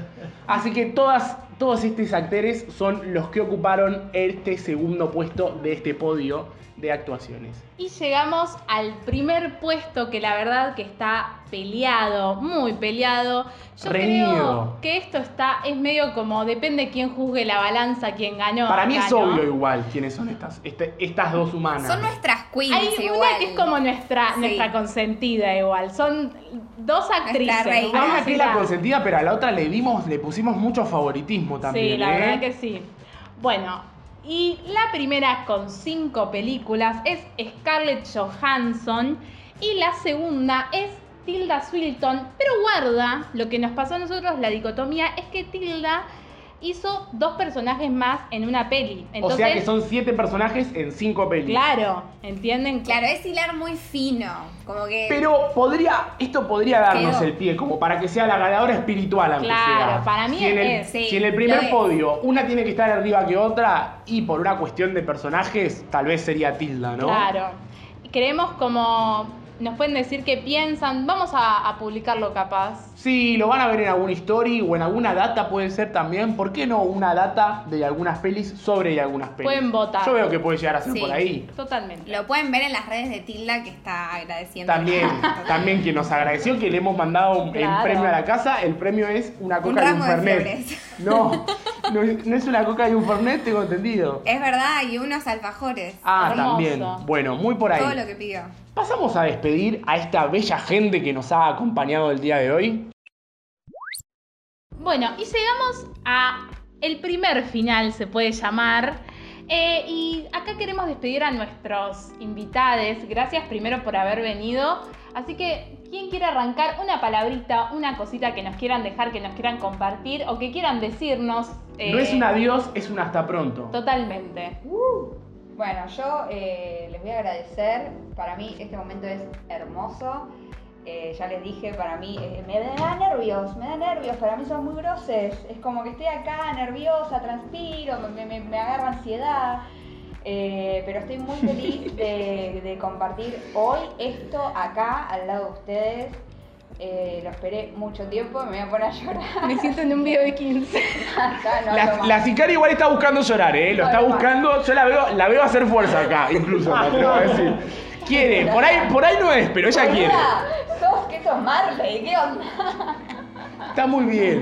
E: Así que todos estos actores son los que ocuparon este segundo puesto de este podio de actuaciones.
D: Y llegamos al primer puesto que la verdad que está peleado, muy peleado. Yo
E: Reñido.
D: creo que esto está, es medio como, depende quién juzgue la balanza, quién ganó.
E: Para mí es obvio igual quiénes son estas, este- estas dos humanas.
C: Son nuestras queens
D: Hay
C: igual.
D: una que es como nuestra,
C: Sí.
D: nuestra consentida igual. Son dos actrices.
C: reina.
D: vamos
E: Vamos
D: a
E: aquí
D: decir
E: la consentida, pero a la otra le dimos, le pusimos mucho favoritismo también.
D: Sí, la
E: ¿eh?
D: verdad que sí. Bueno, y la primera con cinco películas es Scarlett Johansson y la segunda es Tilda Swinton. Pero guarda, lo que nos pasó a nosotros, la dicotomía, es que Tilda hizo dos personajes más en una peli.
E: O
D: Entonces,
E: sea que son siete personajes en cinco pelis.
D: claro, ¿entienden?
C: Claro, es hilar muy fino. Como que.
E: Pero podría, esto podría darnos
C: Quedó.
E: el pie, como para que sea la ganadora espiritual, aunque
D: Claro,
E: sea.
D: para mí
E: si en el,
D: es,
C: sí,
E: si en el primer
C: es.
E: podio una tiene que estar arriba que otra, y por una cuestión de personajes, tal vez sería Tilda, ¿no?
D: Claro. Y Queremos como. Nos pueden decir qué piensan. Vamos a, a publicarlo capaz.
E: Sí, lo van a ver en alguna story o en alguna data puede ser también. ¿Por qué no una data de algunas pelis sobre algunas pelis?
D: Pueden votar.
E: Yo veo que puede llegar a ser
C: Sí.
E: por ahí.
D: Totalmente.
C: Lo pueden ver en las redes de Tilda que está agradeciendo.
E: También, también quien nos agradeció que le hemos mandado un- el premio a la casa, el premio es una
C: Un
E: coca y un
C: ramo de
E: fernet.
C: flores.
E: No, no, es- no es una coca y un fernet, tengo entendido.
C: Es verdad, y unos alfajores.
E: Ah,
D: hermoso.
E: también. Bueno, muy por ahí.
C: Todo lo que pidió.
E: Pasamos a despedir a esta bella gente que nos ha acompañado el día de hoy.
D: Bueno, y llegamos a el primer final, se puede llamar. Eh, y acá queremos despedir a nuestros invitados. Gracias primero por haber venido. Así que, ¿quién quiere arrancar una palabrita, una cosita que nos quieran dejar, que nos quieran compartir o que quieran decirnos? eh,
E: No es un adiós, es un hasta pronto.
D: Totalmente.
G: Bueno, yo eh, les voy a agradecer. Para mí este momento es hermoso. Eh, ya les dije, para mí eh, me da nervios, me da nervios. Para mí son muy groses. Es como que estoy acá nerviosa, transpiro, me, me- me agarra ansiedad. Eh, pero estoy muy feliz de, de compartir hoy esto acá al lado de ustedes. Eh, lo esperé mucho tiempo, me voy a poner a llorar.
D: Me siento en un video de 15.
G: Ya no
E: La, la sicaria igual está buscando llorar, ¿eh? Lo
G: No,
E: está buscando. Yo la veo, la veo hacer fuerza acá, incluso, a decir. Quiere, por ahí, por ahí no es, pero ella quiere.
G: Sos que sos Marley, ¿qué onda?
E: Está muy bien.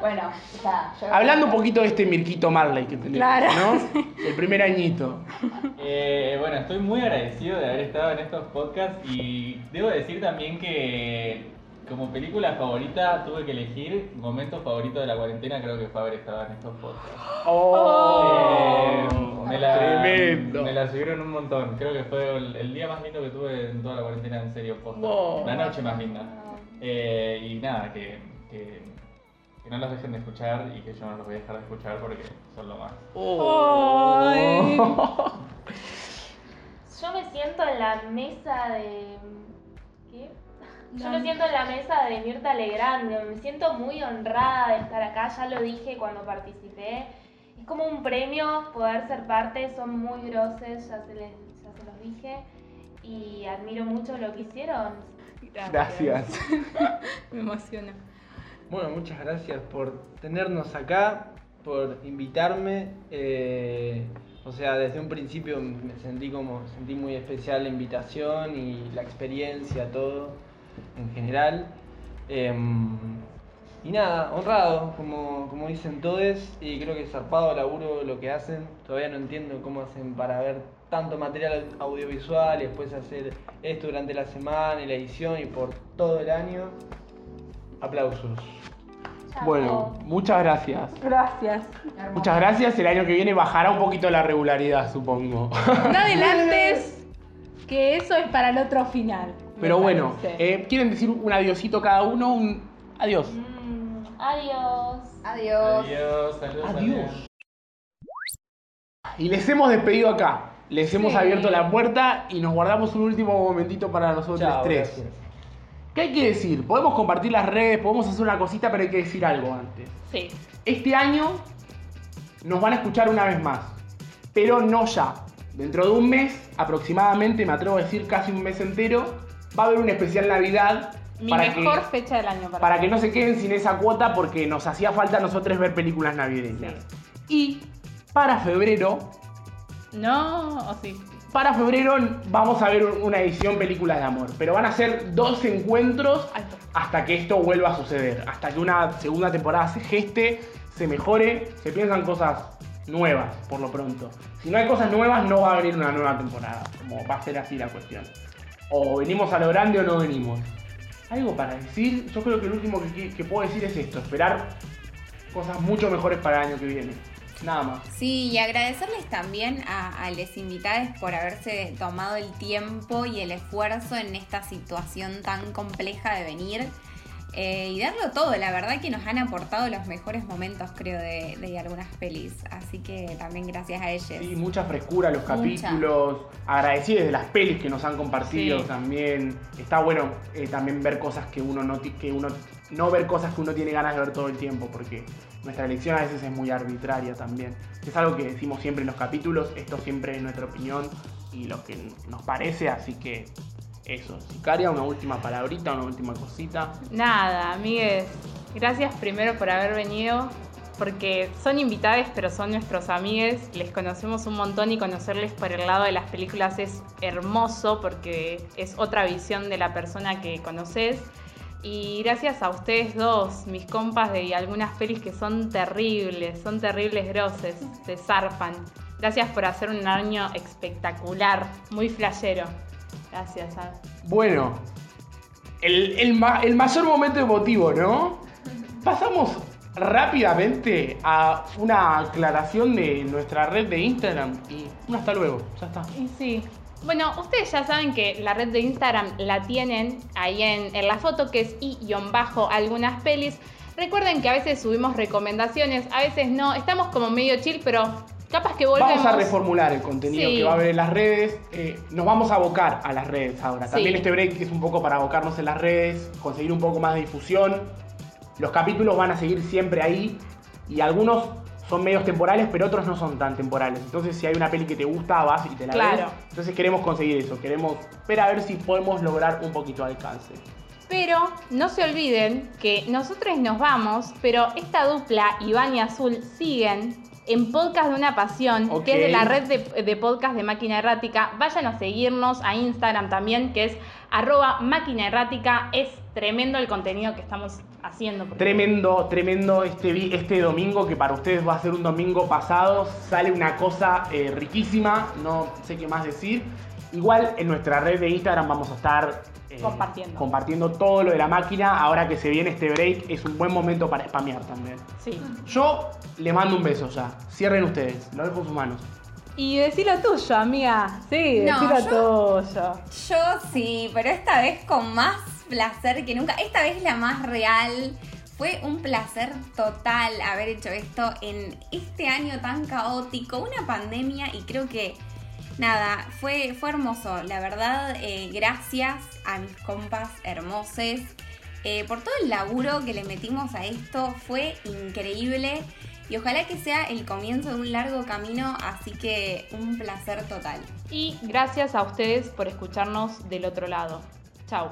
G: Bueno, ya. yo-
E: Hablando un poquito de este Mirquito Marley que tenemos,
D: Claro.
E: ¿no? El primer añito.
H: Eh, bueno, estoy muy agradecido de haber estado en estos podcasts y debo decir también que como película favorita tuve que elegir momento favorito de la cuarentena, creo que fue haber estado en estos podcasts.
E: Oh,
H: Eh, me, la,
E: tremendo.
H: me la subieron un montón, creo que fue el, el día más lindo que tuve en toda la cuarentena, en serio, posta.
E: Wow.
H: La noche más linda. Eh, y nada, que, que, que no los dejen de escuchar y que yo no los voy a dejar de escuchar porque son lo más.
D: Ay.
I: Yo me siento en la mesa de. ¿Qué? Yo me siento en la mesa de Mirta Legrand. Me siento muy honrada de estar acá. Ya lo dije cuando participé. Es como un premio poder ser parte. Son muy groses, ya se, les, ya se los dije. Y admiro mucho lo que hicieron.
E: Gracias.
D: Me emociona.
F: Bueno, muchas gracias por tenernos acá, por invitarme. eh, o sea, desde un principio me sentí como sentí muy especial la invitación y la experiencia, todo en general. Em, Y nada, honrado, como, como dicen todos, y creo que zarpado laburo lo que hacen. Todavía no entiendo cómo hacen para ver tanto material audiovisual y después hacer esto durante la semana y la edición y por todo el año. Aplausos.
E: Bueno, muchas gracias.
D: Gracias.
E: Muchas gracias. El año que viene bajará un poquito la regularidad, supongo.
D: No adelantes que eso es para el otro final.
E: Pero bueno, eh, ¿quieren decir un adiosito cada uno? Un adiós.
I: Mm, adiós.
C: Adiós.
H: Adiós, saludos.
E: Adiós. Y les hemos despedido acá. Les hemos
D: Sí.
E: abierto la puerta y nos guardamos un último momentito para nosotros
F: Chao,
E: tres.
F: gracias.
E: ¿Qué hay que decir? Podemos compartir las redes, podemos hacer una cosita, pero hay que decir algo antes.
D: Sí.
E: Este año nos van a escuchar una vez más, pero no ya. Dentro de un mes, aproximadamente, me atrevo a decir casi un mes entero, va a haber un especial Navidad
D: Mi
E: para,
D: mejor
E: que,
D: fecha del año para,
E: para que no se queden sin esa cuota porque nos hacía falta a nosotros ver películas navideñas. Y para febrero,
D: No, o sí.
E: para febrero vamos a ver una edición películas de amor, pero van a ser dos encuentros hasta que esto vuelva a suceder, hasta que una segunda temporada se geste, se mejore, se piensan cosas nuevas por lo pronto. Si no hay cosas nuevas no va a venir una nueva temporada, como va a ser así la cuestión. O venimos a lo grande o no venimos. Algo para decir, yo creo que lo último que, que puedo decir es esto, esperar cosas mucho mejores para el año que viene. Nada más.
C: Sí, y agradecerles también a, a los invitados por haberse tomado el tiempo y el esfuerzo en esta situación tan compleja de venir eh, y darlo todo. La verdad que nos han aportado los mejores momentos, creo, de, de algunas pelis. Así que también gracias a ellos.
E: Sí, mucha frescura los capítulos, agradecidos de las pelis que nos han compartido
D: Sí.
E: también. Está bueno eh, también ver cosas que uno no que uno no ver cosas que uno tiene ganas de ver todo el tiempo, porque nuestra elección a veces es muy arbitraria también. Es algo que decimos siempre en los capítulos, esto siempre es nuestra opinión y lo que nos parece, así que eso. Sicaria, una última palabrita, una última cosita.
D: Nada, amigues. Gracias primero por haber venido. Porque son invitados, pero son nuestros amigues. Les conocemos un montón y conocerles por el lado de las películas es hermoso porque es otra visión de la persona que conoces. Y gracias a ustedes dos, mis compas de algunas pelis que son terribles, son terribles groses, se zarpan. Gracias por hacer un año espectacular, muy flashero. Gracias, Ana.
E: Bueno, el, el ma- el mayor momento emotivo, ¿no? Pasamos rápidamente a una aclaración de nuestra red de Instagram y un hasta luego, ya está.
D: Y sí. Bueno, ustedes ya saben que la red de Instagram la tienen ahí en, en la foto que es i-bajo algunas pelis. Recuerden que a veces subimos recomendaciones, a veces no. Estamos como medio chill, pero capaz que volvemos.
E: Vamos a reformular el contenido
D: Sí.
E: que va a haber en las redes. eh, nos vamos a abocar a las redes ahora. También este break es un poco para abocarnos en las redes, conseguir un poco más de difusión. Los capítulos van a seguir siempre ahí y algunos son medios temporales, pero otros no son tan temporales. Entonces, si hay una peli que te gusta, vas y te la
D: Claro.
E: ves. Entonces, queremos conseguir eso. Queremos ver a ver si podemos lograr un poquito de alcance.
D: Pero no se olviden que nosotros nos vamos, pero esta dupla, Iván y Azul, siguen en Podcast de una Pasión, que es de la red de, de podcast de Máquina Errática. Vayan a seguirnos a Instagram también, que es arroba Máquina Errática. Es tremendo el contenido que estamos haciendo. porque-
E: Tremendo, tremendo este, este domingo, que para ustedes va a ser un domingo pasado. Sale una cosa eh, riquísima, no sé qué más decir. Igual en nuestra red de Instagram vamos a estar eh,
D: Compartiendo.
E: compartiendo todo lo de la máquina. Ahora que se viene este break, es un buen momento para spamear también.
D: Sí.
E: Yo le mando un beso ya. Cierren ustedes, lo dejo en sus manos.
D: Y decí lo tuyo, amiga. Sí,
C: No,
D: decí lo tuyo.
C: Yo sí, pero esta vez con más placer que nunca. Esta vez la más real. Fue un placer total haber hecho esto en este año tan caótico, una pandemia y creo que nada, fue, fue hermoso. La verdad, eh, gracias a mis compas hermoses eh, por todo el laburo que le metimos a esto. Fue increíble y ojalá que sea el comienzo de un largo camino, así que un placer total.
D: Y gracias a ustedes por escucharnos del otro lado. Chau.